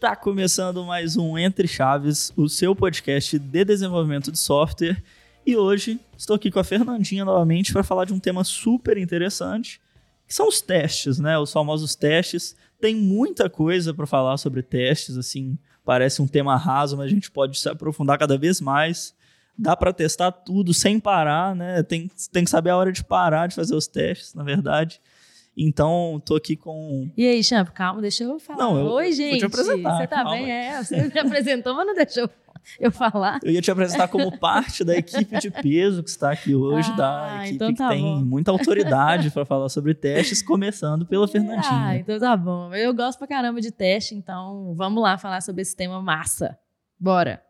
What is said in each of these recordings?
Está começando mais um Entre Chaves, o seu podcast de desenvolvimento de software. E hoje estou aqui com a Fernandinha novamente para falar de um tema super interessante, que são os testes, né? Os famosos testes. Tem muita coisa para falar sobre testes, assim, parece um tema raso, mas a gente pode se aprofundar cada vez mais. Dá para testar tudo sem parar, né? Tem, tem que saber a hora de parar de fazer os testes, na verdade. Então, tô aqui com. E aí, Champ, calma, deixa eu falar. Não, eu Oi, gente. vou te apresentar, Você tá calma. bem? É, você me apresentou, mas não deixou eu falar. Eu ia te apresentar como parte da equipe de peso que está aqui hoje, Ah, da equipe então tá que tem bom. muita autoridade para falar sobre testes, começando pela Ah, Fernandinha. então tá bom. Eu gosto pra caramba de teste, então vamos lá falar sobre esse tema massa. Bora.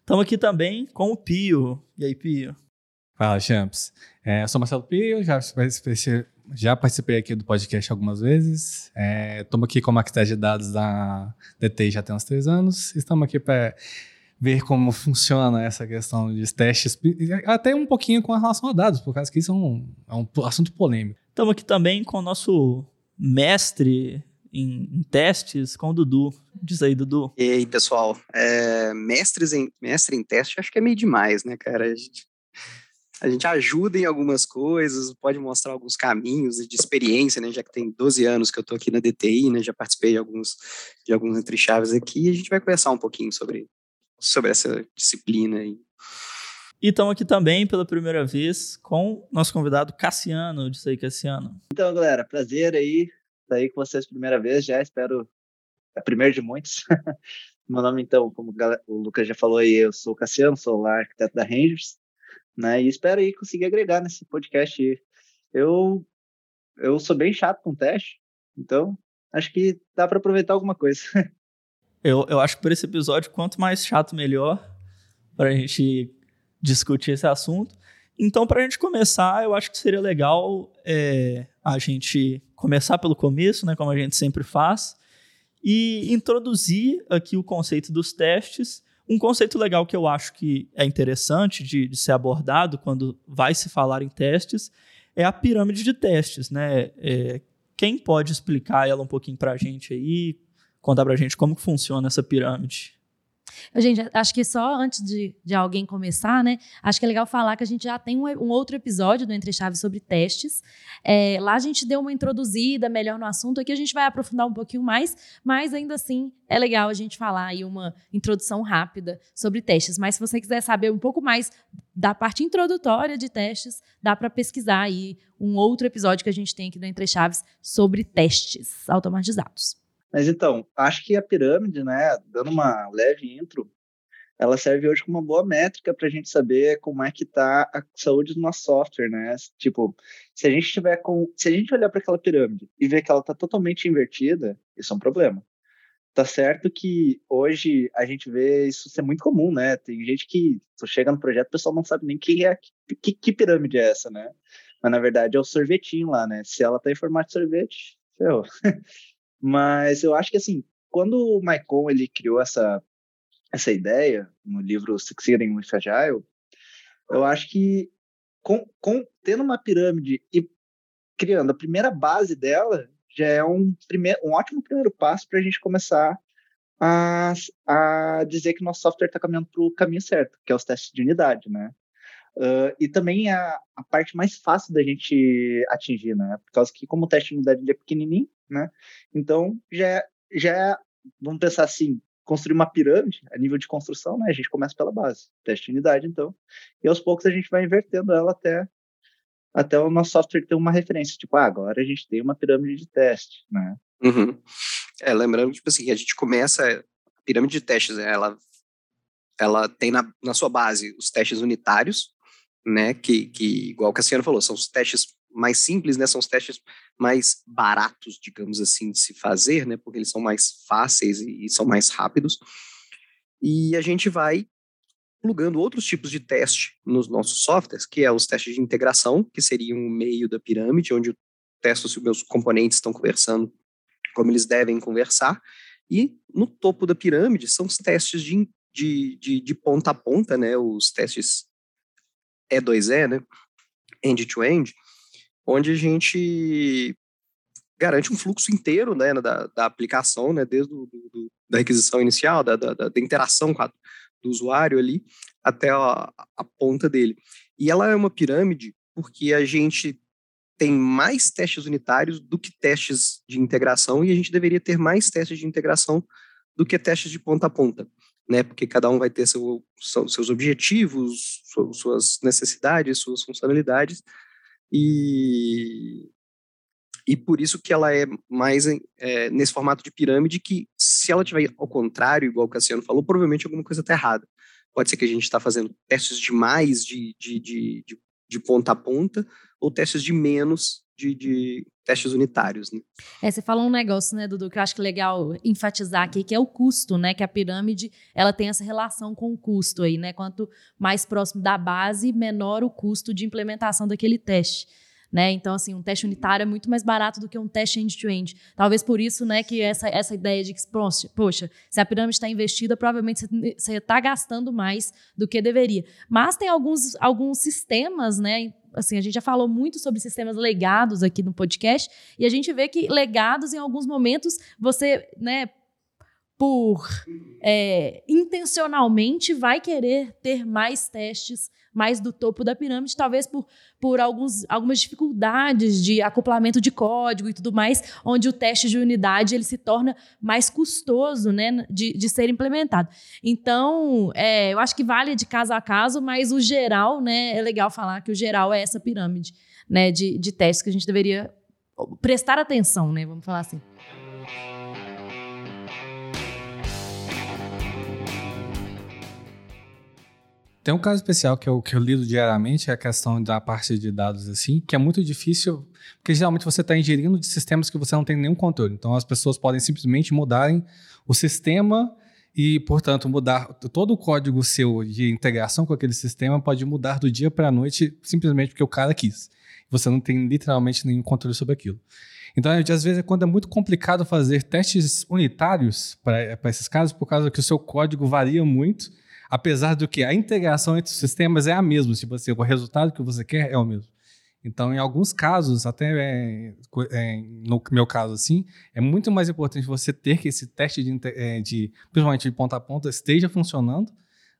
Estamos aqui também com o Pio. E aí, Pio? Fala, Champs. É, eu sou Marcelo Pio, já já participei aqui do podcast algumas vezes. Estamos aqui como arquiteto de dados da DT já tem uns três anos. Estamos aqui para ver como funciona essa questão de testes, até um pouquinho com relação a dados, por causa que isso é um, é um assunto polêmico. Estamos aqui também com o nosso mestre em, em testes, com o Dudu. Diz aí, Dudu. E aí, pessoal, é, mestres em, mestre em teste, acho que é meio demais, né, cara? A gente, a gente ajuda em algumas coisas, pode mostrar alguns caminhos de experiência, né? Já que tem 12 anos que eu tô aqui na DTI, né? Já participei de alguns, de alguns entre chaves aqui, e a gente vai conversar um pouquinho sobre, sobre essa disciplina aí. E estamos aqui também pela primeira vez com nosso convidado Cassiano. Diz aí, Cassiano. Então, galera, prazer aí estar aí com vocês primeira vez, já espero é primeiro de muitos. Meu nome, então, como o Lucas já falou aí, eu sou o Cassiano, sou lá arquiteto da Rangers, né, e espero aí conseguir agregar nesse podcast. Eu, eu sou bem chato com teste, então acho que dá para aproveitar alguma coisa. Eu, eu acho que por esse episódio, quanto mais chato, melhor para a gente discutir esse assunto. Então, para a gente começar, eu acho que seria legal é, a gente começar pelo começo, né, como a gente sempre faz, e introduzir aqui o conceito dos testes. Um conceito legal que eu acho que é interessante de, de ser abordado quando vai se falar em testes é a pirâmide de testes, né? É, quem pode explicar ela um pouquinho para a gente aí, contar para a gente como que funciona essa pirâmide? Gente, acho que só antes de, de alguém começar, né? Acho que é legal falar que a gente já tem um, um outro episódio do Entre Chaves sobre testes. É, lá a gente deu uma introduzida melhor no assunto. Aqui a gente vai aprofundar um pouquinho mais, mas ainda assim é legal a gente falar aí uma introdução rápida sobre testes. Mas se você quiser saber um pouco mais da parte introdutória de testes, dá para pesquisar aí um outro episódio que a gente tem aqui do Entre Chaves sobre testes automatizados. Mas então, acho que a pirâmide, né, dando uma leve intro, ela serve hoje como uma boa métrica para a gente saber como é que está a saúde do nosso software, né? Tipo, se a gente tiver com, se a gente olhar para aquela pirâmide e ver que ela está totalmente invertida, isso é um problema. Tá certo que hoje a gente vê isso ser muito comum, né? Tem gente que chega no projeto, o pessoal não sabe nem que é que, que pirâmide é essa, né? Mas na verdade é o sorvetinho lá, né? Se ela tá em formato de sorvete, ferrou. Mas eu acho que assim, quando o Maicon ele criou essa essa ideia no livro Succeeding with Agile, eu acho que com, com tendo uma pirâmide e criando a primeira base dela já é um primeiro um ótimo primeiro passo para a gente começar a, a dizer que nosso software está caminhando para o caminho certo, que é os testes de unidade, né? Uh, e também a, a parte mais fácil da gente atingir, né? Por causa que como o teste de unidade é pequenininho, né? Então, já, já vamos pensar assim, construir uma pirâmide a nível de construção, né? A gente começa pela base, teste de unidade, então, e aos poucos a gente vai invertendo ela até até o nosso software ter uma referência, tipo, ah, agora a gente tem uma pirâmide de teste, né? Uhum. É, lembrando, tipo assim, que a gente começa, a pirâmide de testes, ela, ela tem na, na sua base os testes unitários, né, que, que, igual o Cassiano falou, são os testes mais simples, né, são os testes mais baratos, digamos assim, de se fazer, né, porque eles são mais fáceis e, e são mais rápidos, e a gente vai plugando outros tipos de teste nos nossos softwares, que é os testes de integração, que seriam o meio da pirâmide, onde eu testo se os meus componentes estão conversando como eles devem conversar, e no topo da pirâmide são os testes de, de, de, de ponta a ponta, né, os testes E2E, né, end-to-end, onde a gente garante um fluxo inteiro né, da, da aplicação, né, desde do, do, da requisição inicial, da, da, da interação a, do usuário ali, até a, a ponta dele. E ela é uma pirâmide porque a gente tem mais testes unitários do que testes de integração e a gente deveria ter mais testes de integração do que testes de ponta a ponta, né? Porque cada um vai ter seu, seus objetivos, suas necessidades, suas funcionalidades e e por isso que ela é mais é, nesse formato de pirâmide que se ela tiver ao contrário, igual o Cassiano falou, provavelmente alguma coisa está errada. Pode ser que a gente está fazendo testes demais de, de, de, de, de ponta a ponta ou testes de menos de, de, testes unitários. Né? É, você falou um negócio, né, Dudu, que eu acho que é legal enfatizar aqui, que é o custo, né? Que a pirâmide ela tem essa relação com o custo aí, né? Quanto mais próximo da base, menor o custo de implementação daquele teste. Né? Então, assim, um teste unitário é muito mais barato do que um teste end-to-end. -end. Talvez por isso, né, que essa, essa ideia de que, poxa, se a pirâmide está investida, provavelmente você está gastando mais do que deveria. Mas tem alguns, alguns sistemas, né, assim, a gente já falou muito sobre sistemas legados aqui no podcast, e a gente vê que legados, em alguns momentos, você, né, por é, intencionalmente vai querer ter mais testes mais do topo da pirâmide, talvez por, por alguns, algumas dificuldades de acoplamento de código e tudo mais, onde o teste de unidade ele se torna mais custoso né, de, de ser implementado. Então, é, eu acho que vale de caso a caso, mas o geral, né, é legal falar que o geral é essa pirâmide né, de, de testes que a gente deveria prestar atenção, né, vamos falar assim. Tem um caso especial que eu, que eu lido diariamente, é a questão da parte de dados, assim, que é muito difícil, porque geralmente você está ingerindo de sistemas que você não tem nenhum controle. Então, as pessoas podem simplesmente mudarem o sistema e, portanto, mudar todo o código seu de integração com aquele sistema pode mudar do dia para a noite simplesmente porque o cara quis. Você não tem literalmente nenhum controle sobre aquilo. Então, às vezes, quando é muito complicado fazer testes unitários para esses casos, por causa que o seu código varia muito, apesar do que a integração entre os sistemas é a mesma, tipo assim, o resultado que você quer é o mesmo. Então, em alguns casos, até é, é, no meu caso assim, é muito mais importante você ter que esse teste de, é, de, principalmente de ponta a ponta, esteja funcionando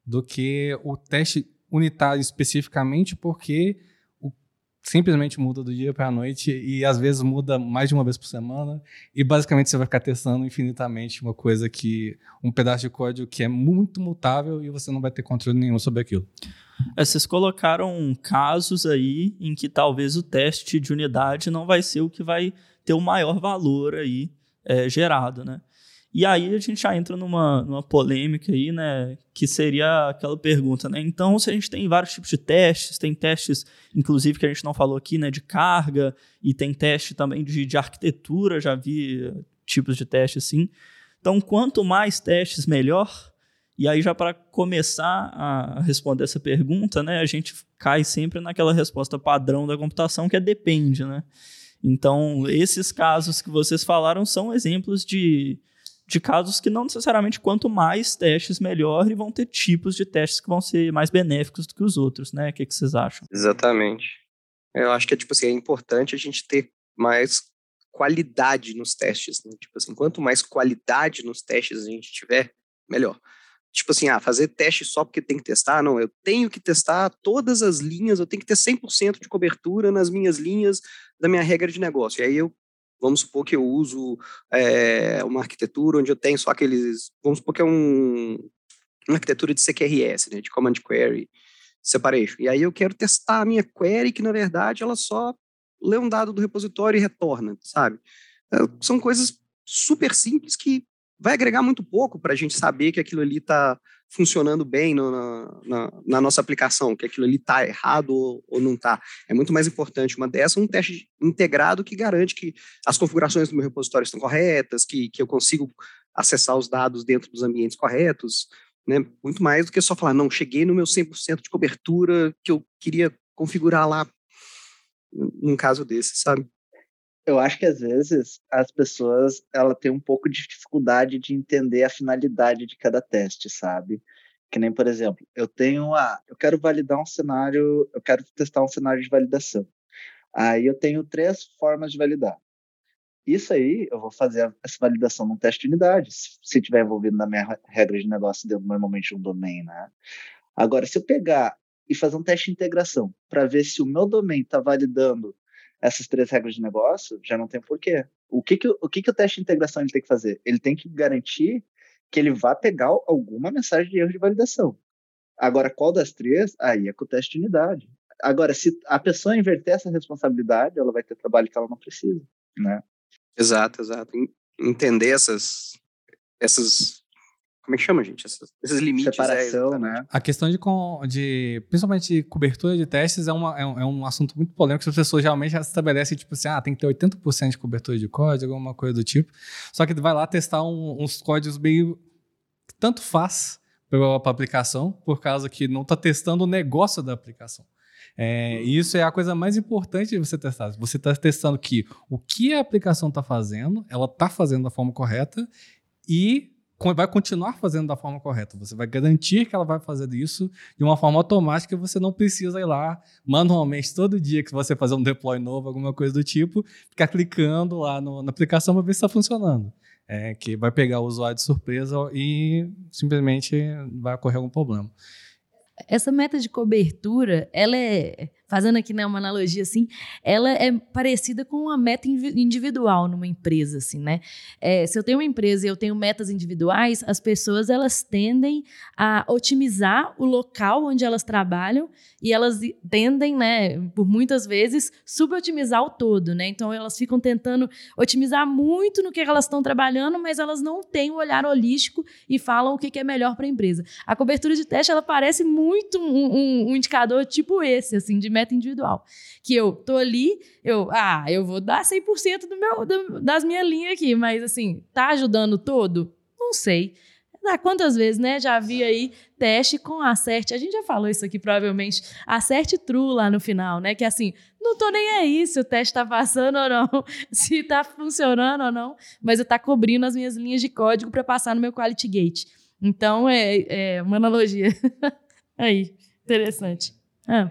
do que o teste unitário especificamente, porque simplesmente muda do dia para a noite e às vezes muda mais de uma vez por semana e basicamente você vai ficar testando infinitamente uma coisa que um pedaço de código que é muito mutável e você não vai ter controle nenhum sobre aquilo. É, vocês colocaram casos aí em que talvez o teste de unidade não vai ser o que vai ter o maior valor aí é, gerado, né? E aí a gente já entra numa, numa polêmica aí, né? Que seria aquela pergunta, né? Então, se a gente tem vários tipos de testes, tem testes, inclusive, que a gente não falou aqui, né? De carga, e tem teste também de, de arquitetura, já vi tipos de teste assim. Então, quanto mais testes, melhor. E aí, já para começar a responder essa pergunta, né? A gente cai sempre naquela resposta padrão da computação, que é depende, né? Então, esses casos que vocês falaram são exemplos de de casos que não necessariamente quanto mais testes, melhor, e vão ter tipos de testes que vão ser mais benéficos do que os outros, né? O que, que vocês acham? Exatamente. Eu acho que é, tipo assim, é importante a gente ter mais qualidade nos testes, né? Tipo assim, quanto mais qualidade nos testes a gente tiver, melhor. Tipo assim, ah, fazer teste só porque tem que testar, não, eu tenho que testar todas as linhas, eu tenho que ter 100% de cobertura nas minhas linhas da minha regra de negócio. E aí eu Vamos supor que eu uso é, uma arquitetura onde eu tenho só aqueles. Vamos supor que é um, uma arquitetura de CQRS, né, de Command Query Separation. E aí eu quero testar a minha query, que na verdade ela só lê um dado do repositório e retorna, sabe? É, são coisas super simples que vai agregar muito pouco para a gente saber que aquilo ali está funcionando bem no, na, na, na, nossa aplicação, que aquilo ali está errado ou, ou não está. É muito mais importante uma dessa, um teste integrado que garante que as configurações do meu repositório estão corretas, que, que eu consigo acessar os dados dentro dos ambientes corretos, né? Muito mais do que só falar, não, cheguei no meu 100% de cobertura que eu queria configurar lá num caso desse, sabe? Eu acho que às vezes as pessoas ela tem um pouco de dificuldade de entender a finalidade de cada teste, sabe? Que nem, por exemplo, eu tenho a, eu quero validar um cenário, eu quero testar um cenário de validação. Aí eu tenho três formas de validar. Isso aí, eu vou fazer essa validação num teste de unidade, se estiver envolvido na minha regra de negócio dentro normalmente um domain, né? Agora, se eu pegar e fazer um teste de integração para ver se o meu domain está validando essas três regras de negócio, já não tem porquê. O que que, o que que o teste de integração ele tem que fazer? Ele tem que garantir que ele vai pegar alguma mensagem de erro de validação. Agora, qual das três? Aí é com o teste de unidade. Agora, se a pessoa inverter essa responsabilidade, ela vai ter trabalho que ela não precisa, né? Exato, exato. Entender essas, essas como é que chama, gente? Essas, esses limites. É, Separação, é, né? A questão de, de, principalmente cobertura de testes, é, uma, é, um, é um assunto muito polêmico, as pessoas geralmente já estabelecem, tipo assim, ah, tem que ter 80% de cobertura de código, alguma coisa do tipo. Só que vai lá testar um, uns códigos meio tanto faz para a aplicação, por causa que não está testando o negócio da aplicação. É, e isso é a coisa mais importante de você testar. Você está testando que o que a aplicação está fazendo, ela está fazendo da forma correta e vai continuar fazendo da forma correta. Você vai garantir que ela vai fazer isso de uma forma automática. Você não precisa ir lá manualmente todo dia que você fazer um deploy novo, alguma coisa do tipo, ficar clicando lá no, na aplicação para ver se está funcionando. É, que vai pegar o usuário de surpresa e simplesmente vai ocorrer algum problema. Essa meta de cobertura, ela é fazendo aqui né, uma analogia assim, ela é parecida com uma meta individual numa empresa, assim, né? É, se eu tenho uma empresa e eu tenho metas individuais, as pessoas elas tendem a otimizar o local onde elas trabalham e elas tendem, né, por muitas vezes, subotimizar o todo, né? Então elas ficam tentando otimizar muito no que elas estão trabalhando, mas elas não têm o um olhar holístico e falam o que é melhor para a empresa. A cobertura de teste ela parece muito um, um, um indicador tipo esse, assim, de meta individual. Que eu tô ali, eu, ah, eu vou dar 100% do meu, do, das minhas linhas aqui, mas assim, tá ajudando todo? Não sei. Ah, quantas vezes, né? Já vi aí teste com acerte. A gente já falou isso aqui, provavelmente. Acerte true lá no final, né? Que assim, não tô nem aí se o teste tá passando ou não, se tá funcionando ou não, mas eu tá cobrindo as minhas linhas de código para passar no meu quality gate. Então, é, é uma analogia. aí, interessante. Ah.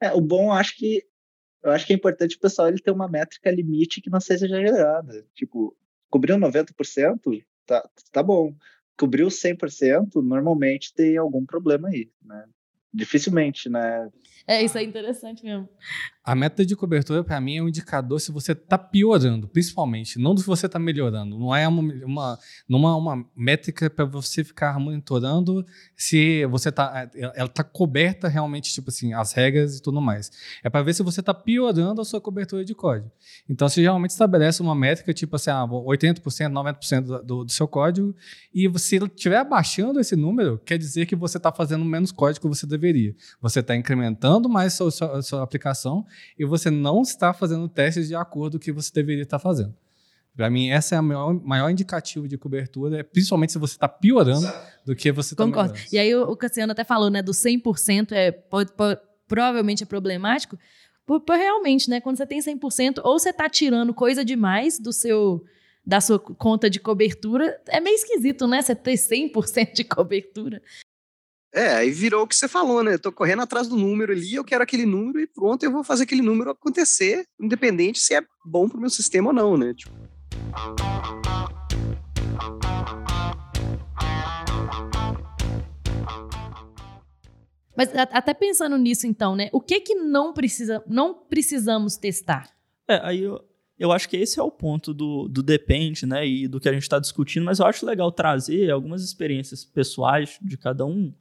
É, o bom, acho que eu acho que é importante o pessoal ele ter uma métrica limite que não seja exagerada. Tipo, cobriu 90%, tá, tá bom. Cobriu 100%, normalmente tem algum problema aí, né? Dificilmente, né? É, isso é interessante mesmo. A meta de cobertura, para mim, é um indicador se você está piorando, principalmente, não se você está melhorando. Não é uma, uma, numa, uma métrica para você ficar monitorando se você está. Ela está coberta realmente, tipo assim, as regras e tudo mais. É para ver se você está piorando a sua cobertura de código. Então, você geralmente estabelece uma métrica, tipo assim, ah, 80%, 90% do, do seu código, e se estiver abaixando esse número, quer dizer que você está fazendo menos código que você deveria. Você está incrementando mais a sua, a sua aplicação e você não está fazendo testes de acordo com o que você deveria estar fazendo. Para mim, essa é a maior, maior indicativo de cobertura, é principalmente se você está piorando do que você está Concordo. E aí o, Cassiano até falou, né, do 100% é, pode, pode, provavelmente é problemático, por, por, realmente, né, quando você tem 100%, ou você está tirando coisa demais do seu da sua conta de cobertura, é meio esquisito, né, você ter 100% de cobertura. É, aí virou o que você falou, né? Eu tô correndo atrás do número ali, eu quero aquele número e pronto, eu vou fazer aquele número acontecer, independente se é bom pro meu sistema ou não, né? Tipo... Mas até pensando nisso, então, né? O que que não precisa, não precisamos testar? É, aí eu, eu acho que esse é o ponto do, do depende, né? E do que a gente está discutindo, mas eu acho legal trazer algumas experiências pessoais de cada um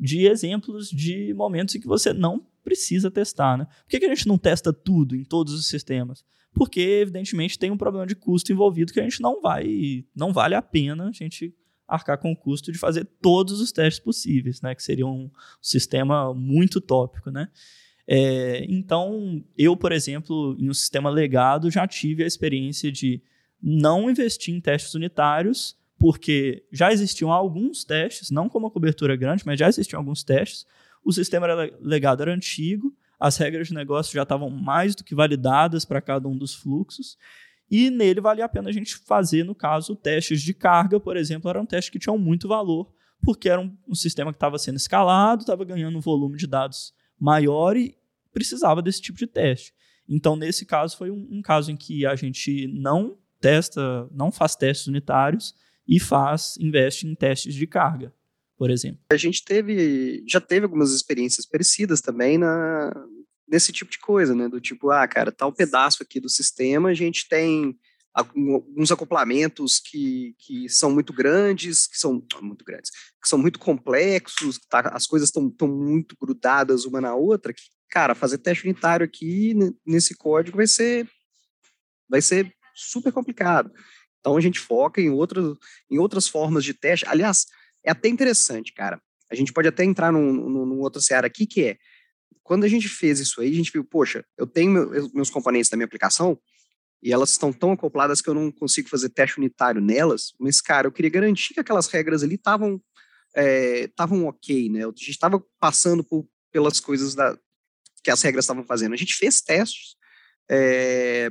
de exemplos de momentos em que você não precisa testar, né? Por que, que a gente não testa tudo em todos os sistemas? Porque, evidentemente, tem um problema de custo envolvido que a gente não vai, não vale a pena a gente arcar com o custo de fazer todos os testes possíveis, né? Que seria um sistema muito tópico, né? É, então, eu, por exemplo, em um sistema legado, já tive a experiência de não investir em testes unitários porque já existiam alguns testes, não como uma cobertura grande, mas já existiam alguns testes. O sistema era legado era antigo, as regras de negócio já estavam mais do que validadas para cada um dos fluxos, e nele valia a pena a gente fazer, no caso, testes de carga, por exemplo, eram testes que tinham muito valor, porque era um, um sistema que estava sendo escalado, estava ganhando um volume de dados maior e precisava desse tipo de teste. Então, nesse caso, foi um, um caso em que a gente não testa, não faz testes unitários e faz, investe em testes de carga, por exemplo. A gente teve, já teve algumas experiências parecidas também na, nesse tipo de coisa, né? Do tipo, ah, cara, tal pedaço aqui do sistema, a gente tem alguns acoplamentos que, que são muito grandes, que são muito grandes, que são muito complexos, tá, as coisas estão muito grudadas uma na outra, que, cara, fazer teste unitário aqui nesse código vai ser vai ser super complicado. Então a gente foca em outras, em outras formas de teste. Aliás, é até interessante, cara. A gente pode até entrar num, num, num outro seara aqui, que é quando a gente fez isso aí, a gente viu, poxa, eu tenho meus componentes da minha aplicação, e elas estão tão acopladas que eu não consigo fazer teste unitário nelas, mas, cara, eu queria garantir que aquelas regras ali estavam estavam é, ok, né? A gente estava passando por, pelas coisas da, que as regras estavam fazendo. A gente fez testes é,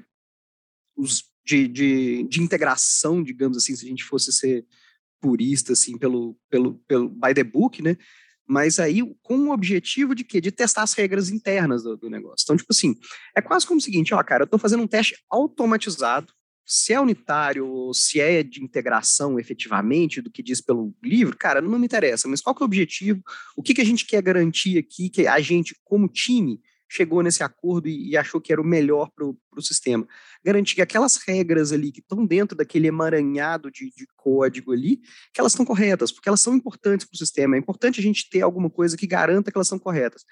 os, de, de, de, integração, digamos assim, se a gente fosse ser purista, assim, pelo, pelo, pelo by the book, né? mas aí com o objetivo de quê? De testar as regras internas do, do, negócio. Então, tipo assim, é quase como o seguinte, ó, cara, eu estou fazendo um teste automatizado, se é unitário ou se é de integração efetivamente do que diz pelo livro, cara, não me interessa, mas qual que é o objetivo? O que, que a gente quer garantir aqui, que a gente, como time, chegou nesse acordo e, e achou que era o melhor para o sistema. Garantir que aquelas regras ali que estão dentro daquele emaranhado de, de código ali, que elas estão corretas, porque elas são importantes para o sistema. É importante a gente ter alguma coisa que garanta que elas são corretas.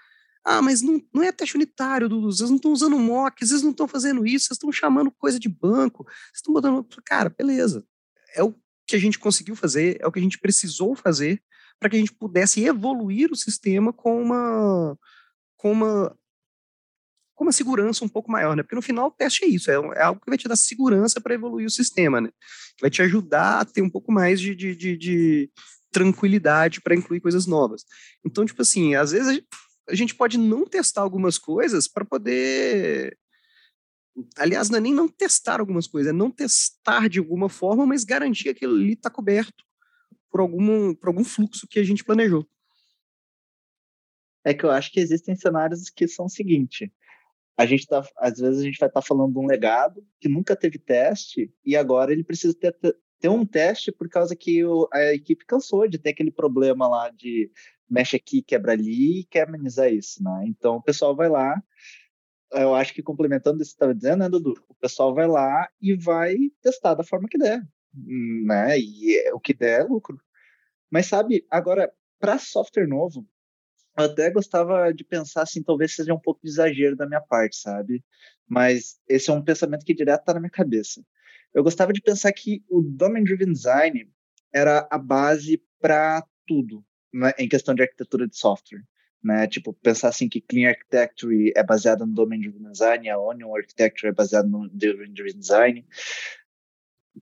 Ah, mas não, não é teste unitário, Dudu. Vocês não estão usando mock, vocês não estão fazendo isso, vocês estão chamando coisa de banco, vocês estão botando. Cara, beleza. É o que a gente conseguiu fazer, é o que a gente precisou fazer para que a gente pudesse evoluir o sistema com uma, com uma com uma segurança um pouco maior, né? Porque no final o teste é isso, é, é algo que vai te dar segurança para evoluir o sistema, né? Vai te ajudar a ter um pouco mais de, de, de, de tranquilidade para incluir coisas novas. Então, tipo assim, às vezes a gente pode não testar algumas coisas para poder. Aliás, não é nem não testar algumas coisas, é não testar de alguma forma, mas garantir que aquilo ali está coberto por algum, por algum fluxo que a gente planejou. É que eu acho que existem cenários que são o seguinte: a gente tá, às vezes a gente vai estar tá falando de um legado que nunca teve teste e agora ele precisa ter, ter um teste por causa que o, a equipe cansou de ter aquele problema lá de mexe aqui, quebra ali e quer amenizar isso, né? Então o pessoal vai lá, eu acho que complementando isso que você estava dizendo, né, Dudu? O pessoal vai lá e vai testar da forma que der, né? E é, o que der é lucro. Mas sabe, agora, para software novo, eu até gostava de pensar assim, talvez seja um pouco de exagero da minha parte, sabe? Mas esse é um pensamento que direto está na minha cabeça. Eu gostava de pensar que o Domain Driven Design era a base para tudo, né, em questão de arquitetura de software. Né? Tipo, pensar assim que Clean Architecture é baseada no Domain Driven Design, a Onion Architecture é baseada no Domain Driven Design.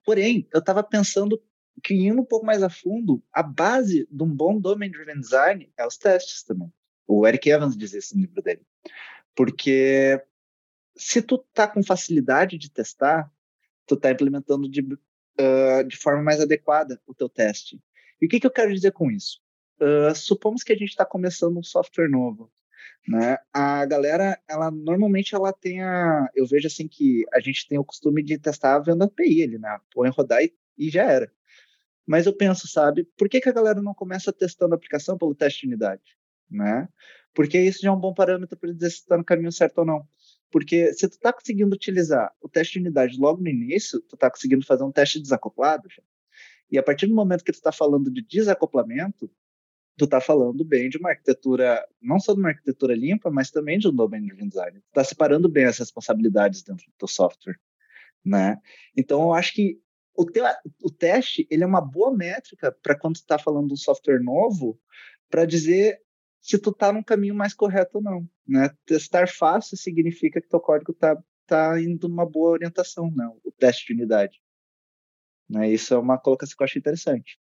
Porém, eu estava pensando que indo um pouco mais a fundo, a base de um bom domain driven design é os testes também. O Eric Evans diz isso no livro dele. Porque se tu tá com facilidade de testar, tu tá implementando de, uh, de forma mais adequada o teu teste. E o que, que eu quero dizer com isso? Uh, supomos que a gente está começando um software novo, né? A galera, ela normalmente ela tem a, eu vejo assim que a gente tem o costume de testar vendo API ali, né? Põe rodar e, e já era. Mas eu penso, sabe, por que, que a galera não começa testando a aplicação pelo teste de unidade? Né? Porque isso já é um bom parâmetro para dizer se está no caminho certo ou não. Porque se tu está conseguindo utilizar o teste de unidade logo no início, tu está conseguindo fazer um teste desacoplado. Já. E a partir do momento que tu está falando de desacoplamento, tu está falando bem de uma arquitetura, não só de uma arquitetura limpa, mas também de um domain driven design. Tu está separando bem as responsabilidades dentro do teu software. Né? Então, eu acho que o, teu, o teste ele é uma boa métrica para quando está falando de um software novo, para dizer se tu está no caminho mais correto ou não. Né? Testar fácil significa que teu código está tá indo numa boa orientação, não, o teste de unidade. Né? Isso é uma colocação que eu acho interessante.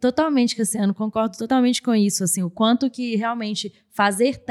Totalmente, Cassiano, concordo totalmente com isso, assim, o quanto que realmente fazer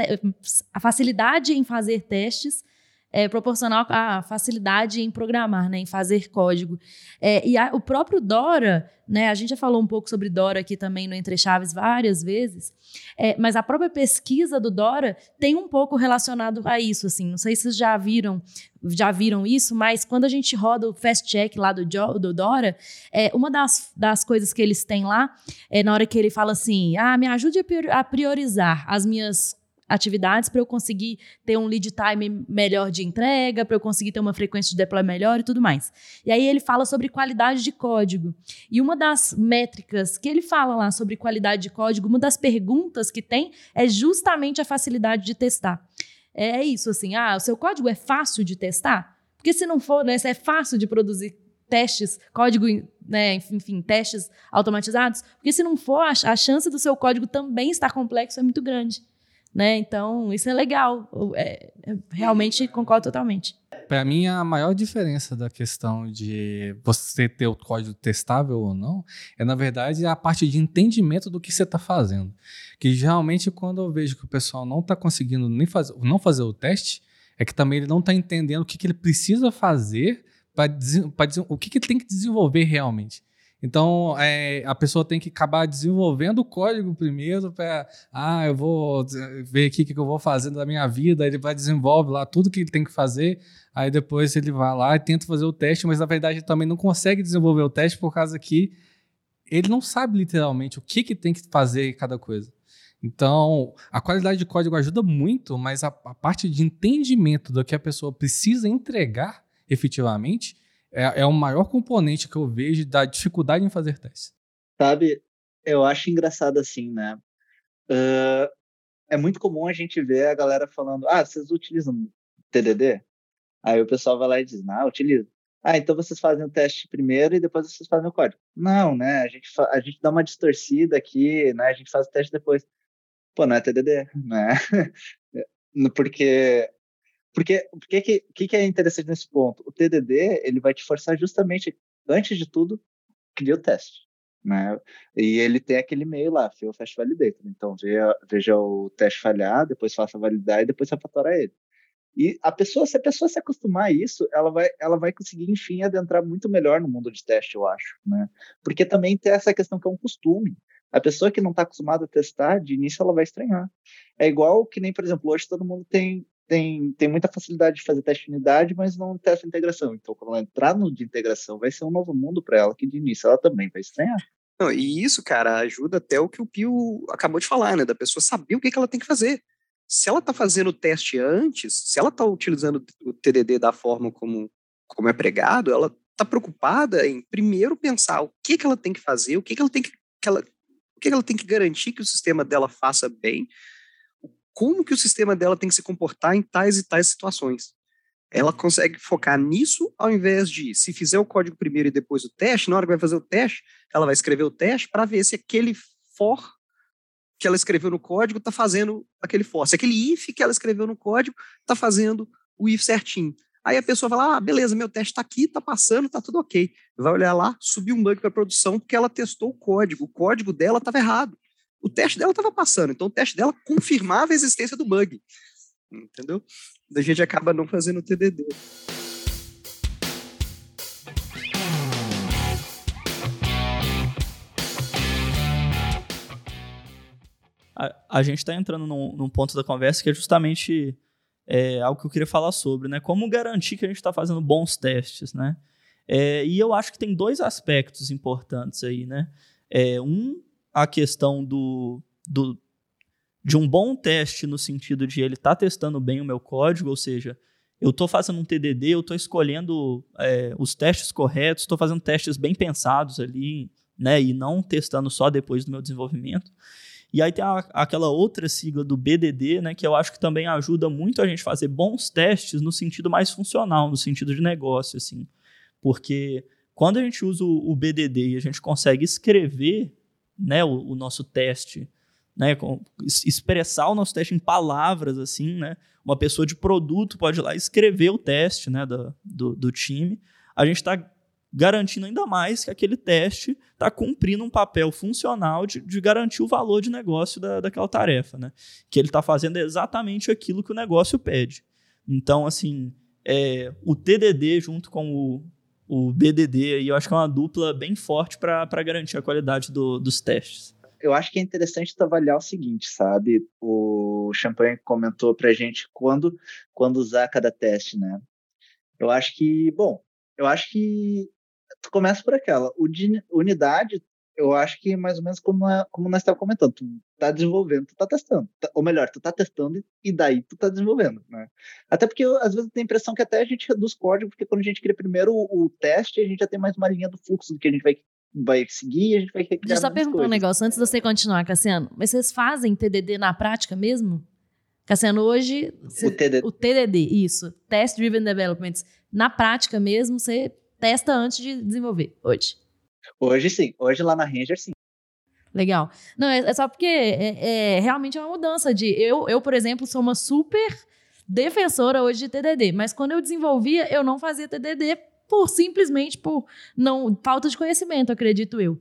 a facilidade em fazer testes é, proporcional à facilidade em programar, né, em fazer código. É, e a, o próprio Dora, né, a gente já falou um pouco sobre Dora aqui também no Entre Chaves várias vezes, é, mas a própria pesquisa do Dora tem um pouco relacionado a isso, assim. Não sei se vocês já viram, já viram isso, mas quando a gente roda o fast check lá do, do Dora, é, uma das, das coisas que eles têm lá é na hora que ele fala assim: ah, me ajude a priorizar as minhas atividades para eu conseguir ter um lead time melhor de entrega, para eu conseguir ter uma frequência de deploy melhor e tudo mais. E aí ele fala sobre qualidade de código. E uma das métricas que ele fala lá sobre qualidade de código, uma das perguntas que tem é justamente a facilidade de testar. É isso, assim, ah, o seu código é fácil de testar? Porque se não for, né, se é fácil de produzir testes, código, né, enfim, testes automatizados, porque se não for, a chance do seu código também estar complexo é muito grande. Né? Então, isso é legal. É, realmente concordo totalmente. Para mim, a maior diferença da questão de você ter o código testável ou não é, na verdade, a parte de entendimento do que você está fazendo. Que geralmente, quando eu vejo que o pessoal não está conseguindo nem fazer, não fazer o teste, é que também ele não está entendendo o que, que ele precisa fazer para o que, que ele tem que desenvolver realmente. Então, é, a pessoa tem que acabar desenvolvendo o código primeiro para, ah, eu vou ver aqui o que eu vou fazer da minha vida. Ele vai desenvolve lá tudo que ele tem que fazer. Aí depois ele vai lá e tenta fazer o teste, mas na verdade ele também não consegue desenvolver o teste por causa que ele não sabe literalmente o que, que tem que fazer cada coisa. Então, a qualidade de código ajuda muito, mas a, a parte de entendimento do que a pessoa precisa entregar efetivamente é, é o maior componente que eu vejo da dificuldade em fazer testes. Sabe, eu acho engraçado assim, né? Uh, é muito comum a gente ver a galera falando: ah, vocês utilizam TDD? Aí o pessoal vai lá e diz: não, utilizo. Ah, então vocês fazem o teste primeiro e depois vocês fazem o código. Não, né? A gente, a gente dá uma distorcida aqui, né? A gente faz o teste depois. Pô, não é TDD, né? Porque porque o que, que, que é interessante nesse ponto? O TDD ele vai te forçar justamente, antes de tudo, criar o teste. Né? E ele tem aquele e-mail lá, Fail Fast Validator. Então, veja, veja o teste falhar, depois faça validar e depois refatorar ele. E a pessoa, se a pessoa se acostumar a isso, ela vai, ela vai conseguir, enfim, adentrar muito melhor no mundo de teste, eu acho. Né? Porque também tem essa questão que é um costume. A pessoa que não está acostumada a testar, de início ela vai estranhar. É igual que nem, por exemplo, hoje todo mundo tem tem, tem muita facilidade de fazer teste de unidade, mas não testa integração. Então, quando ela entrar no de integração, vai ser um novo mundo para ela, que de início ela também vai estranhar. Não, e isso, cara, ajuda até o que o Pio acabou de falar, né? Da pessoa saber o que, que ela tem que fazer. Se ela está fazendo o teste antes, se ela está utilizando o TDD da forma como, como é pregado, ela está preocupada em primeiro pensar o que, que ela tem que fazer, o que, que ela tem que, que ela, o que, que ela tem que garantir que o sistema dela faça bem, como que o sistema dela tem que se comportar em tais e tais situações. Ela consegue focar nisso ao invés de, se fizer o código primeiro e depois o teste, na hora que vai fazer o teste, ela vai escrever o teste para ver se aquele for que ela escreveu no código está fazendo aquele for. Se aquele if que ela escreveu no código está fazendo o if certinho. Aí a pessoa lá, ah, beleza, meu teste está aqui, está passando, está tudo ok. Vai olhar lá, subir um bug para produção porque ela testou o código. O código dela estava errado o teste dela estava passando, então o teste dela confirmava a existência do bug. Entendeu? A gente acaba não fazendo o TDD. A, gente está entrando num, num, ponto da conversa que é justamente é, algo que eu queria falar sobre, né? Como garantir que a gente está fazendo bons testes, né? É, e eu acho que tem dois aspectos importantes aí, né? É, um a questão do, do de um bom teste no sentido de ele estar tá testando bem o meu código, ou seja, eu estou fazendo um TDD, eu estou escolhendo é, os testes corretos, estou fazendo testes bem pensados ali, né, e não testando só depois do meu desenvolvimento. E aí tem a, aquela outra sigla do BDD, né, que eu acho que também ajuda muito a gente fazer bons testes no sentido mais funcional, no sentido de negócio, assim. Porque quando a gente usa o, o BDD e a gente consegue escrever né, o, o nosso teste, né, expressar o nosso teste em palavras, assim, né, uma pessoa de produto pode ir lá escrever o teste, né, do, do, do time, a gente está garantindo ainda mais que aquele teste está cumprindo um papel funcional de, de, garantir o valor de negócio da, daquela tarefa, né? Que ele está fazendo exatamente aquilo que o negócio pede. Então, assim, é, o TDD junto com o, o BDD, aí eu acho que é uma dupla bem forte para garantir a qualidade do, dos testes. Eu acho que é interessante avaliar o seguinte, sabe? O Champagne comentou pra gente quando, quando usar cada teste, né? Eu acho que, bom, eu acho que tu começa por aquela. O de unidade, eu acho que mais ou menos como, é, como nós estávamos comentando, tu tá desenvolvendo, tu tá testando. Tá, ou melhor, tu tá testando e daí tu tá desenvolvendo, né? Até porque eu, às vezes eu tenho a impressão que até a gente reduz código, porque quando a gente cria primeiro o, o teste, a gente já tem mais uma linha do fluxo do que a gente vai vai seguir e a gente vai recriar Deixa eu só perguntar um negócio antes de você continuar, Cassiano. Mas vocês fazem TDD na prática mesmo? Cassiano, hoje... O TDD. O TDD, isso. Test Driven Development. Na prática mesmo, você testa antes de desenvolver, hoje? Hoje sim. Hoje lá na Ranger, sim. Legal. Não, é, é só porque é, é, realmente é uma mudança de... Eu, eu, por exemplo, sou uma super defensora hoje de TDD, mas quando eu desenvolvia, eu não fazia TDD por simplesmente por não falta de conhecimento, acredito eu.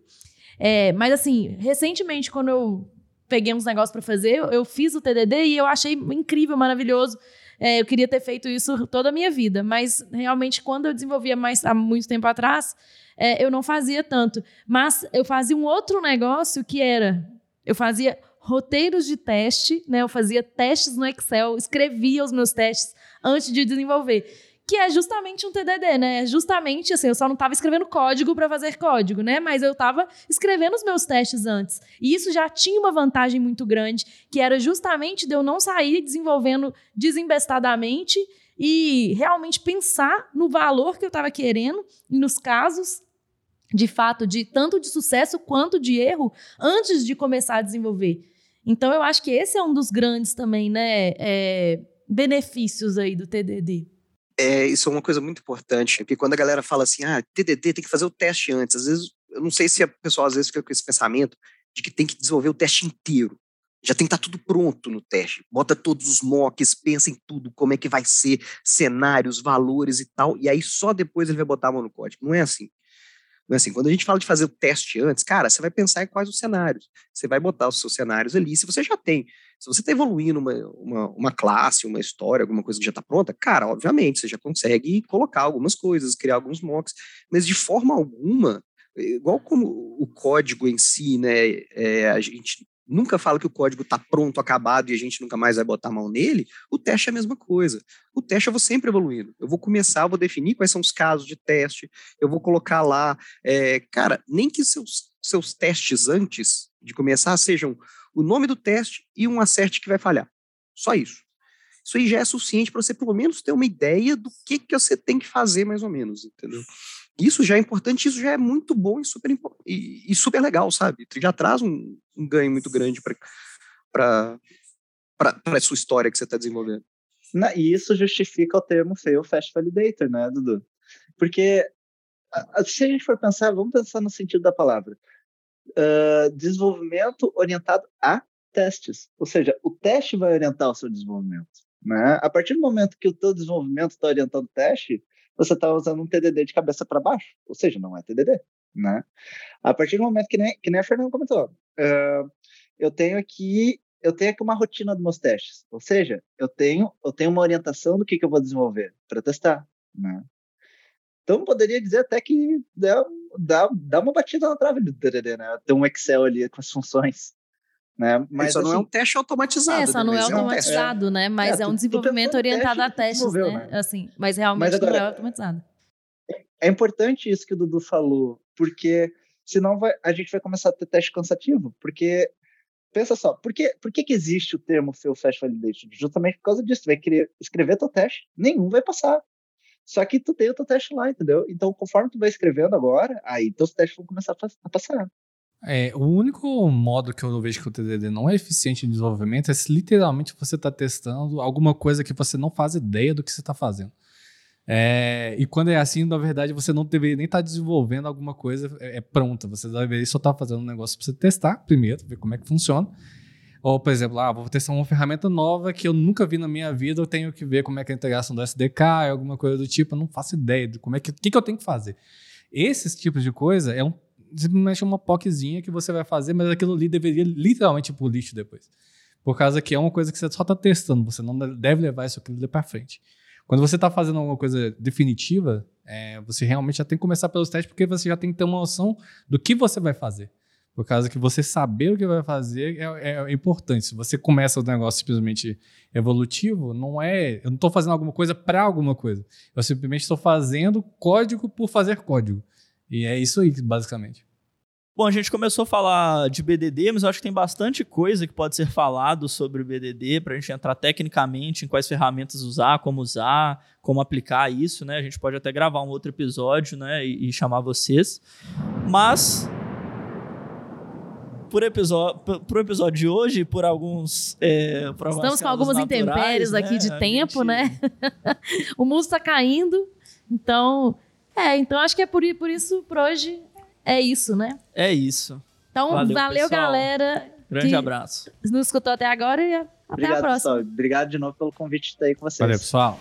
É, mas assim, recentemente, quando eu peguei uns negócios para fazer, eu, eu, fiz o TDD e eu achei incrível, maravilhoso. É, eu queria ter feito isso toda a minha vida, mas realmente quando eu desenvolvia mais há muito tempo atrás, é, eu não fazia tanto. Mas eu fazia um outro negócio que era, eu fazia roteiros de teste, né? Eu fazia testes no Excel, escrevia os meus testes antes de desenvolver que é justamente um TDD, né? É justamente assim, eu só não estava escrevendo código para fazer código, né? Mas eu estava escrevendo os meus testes antes. E isso já tinha uma vantagem muito grande, que era justamente de eu não sair desenvolvendo desembestadamente e realmente pensar no valor que eu estava querendo e nos casos de fato de tanto de sucesso quanto de erro antes de começar a desenvolver. Então eu acho que esse é um dos grandes também, né, é, benefícios aí do TDD é, isso é uma coisa muito importante, porque quando a galera fala assim, ah, TDD tem que fazer o teste antes, às vezes, eu não sei se a pessoa às vezes fica com esse pensamento de que tem que desenvolver o teste inteiro. Já tem que estar tá tudo pronto no teste. Bota todos os mocks, pensa em tudo, como é que vai ser, cenários, valores e tal, e aí só depois ele vai botar a mão no código. Não é assim. Assim. Quando a gente fala de fazer o teste antes, cara, você vai pensar em quais os cenários. Você vai botar os seus cenários ali. Se você já tem se você está evoluindo uma, uma, uma, classe, uma história, alguma coisa que já está pronta, cara, obviamente, você já consegue colocar algumas coisas, criar alguns mocks, mas de forma alguma, igual como o código em si, né, é, a gente nunca fala que o código está pronto, acabado e a gente nunca mais vai botar a mão nele, o teste é a mesma coisa. O teste eu vou sempre evoluindo. Eu vou começar, eu vou definir quais são os casos de teste, eu vou colocar lá, é, cara, nem que seus, seus testes antes de começar sejam o nome do teste e um acerte que vai falhar. Só isso. Isso aí já é suficiente para você pelo menos ter uma ideia do que, que você tem que fazer mais ou menos, entendeu? Isso já é importante, isso já é muito bom e super, e, e super legal, sabe? Já traz um, um ganho muito grande para a sua história que você está desenvolvendo. e isso justifica o termo fail fast validator, né, Dudu? Porque se a gente for pensar, vamos pensar no sentido da palavra uh, desenvolvimento orientado a testes. Ou seja, o teste vai orientar o seu desenvolvimento. Né? A partir do momento que o teu desenvolvimento está orientando o teste, você está usando um TDD de cabeça para baixo. Ou seja, não é TDD. Né? A partir do momento que nem, que nem a Fernanda comentou, uh, eu tenho aqui eu tenho aqui uma rotina dos meus testes. Ou seja, eu tenho, eu tenho uma orientação do que, que eu vou desenvolver para testar. Né? Então, poderia dizer até que dá, dá, dá uma batida na trave do TDD, né? Tem um Excel ali com as funções. Né? Mas só não é assim um teste automatizado. É, só não é automatizado, é um né? Mas é, é um desenvolvimento orientado a testes, né? né? Assim, mas realmente mas agora, não é automatizado. É importante isso que o Dudu falou, porque senão vai, a gente vai começar a ter teste cansativo, porque pensa só, por que, por que, que existe o termo Fail Fast Validation? Justamente por causa disso, tu vai querer escrever teu teste, nenhum vai passar. Só que tu tem o teu teste lá, entendeu? Então, conforme tu vai escrevendo agora, aí teus testes vão começar a passar. É, o único modo que eu vejo que o TDD não é eficiente em desenvolvimento é se literalmente você está testando alguma coisa que você não faz ideia do que você está fazendo. É, e quando é assim, na verdade, você não deveria nem estar tá desenvolvendo alguma coisa é, é pronta. Você deveria só estar tá fazendo um negócio para você testar primeiro, ver como é que funciona. Ou, por exemplo, ah, vou testar uma ferramenta nova que eu nunca vi na minha vida, eu tenho que ver como é que é a integração do SDK, alguma coisa do tipo, eu não faço ideia de como é que, que, que eu tenho que fazer. Esses tipos de coisa é um, simplesmente uma POCzinha que você vai fazer, mas aquilo ali deveria literalmente ir pro lixo depois. Por causa que é uma coisa que você só está testando, você não deve levar isso aquilo para frente. Quando você está fazendo alguma coisa definitiva, é, você realmente já tem que começar pelos testes, porque você já tem que ter uma noção do que você vai fazer. Por causa que você saber o que vai fazer é, é importante. Se você começa o negócio simplesmente evolutivo, não é. Eu não estou fazendo alguma coisa para alguma coisa. Eu simplesmente estou fazendo código por fazer código. E é isso aí, basicamente. Bom, a gente começou a falar de BDD, mas eu acho que tem bastante coisa que pode ser falado sobre o BDD para a gente entrar tecnicamente em quais ferramentas usar, como usar, como aplicar isso, né? A gente pode até gravar um outro episódio, né, e, e chamar vocês. Mas por episódio, por episódio de hoje, por alguns. É, por Estamos com algumas intempéries né? aqui de tempo, gente... né? o mundo está caindo. Então, é, então acho que é por, por isso, por hoje, é isso, né? É isso. Então, valeu, valeu galera. Grande abraço. Nos escutou até agora e até Obrigado, a próxima. Pessoal. Obrigado de novo pelo convite de estar aí com vocês. Valeu, pessoal.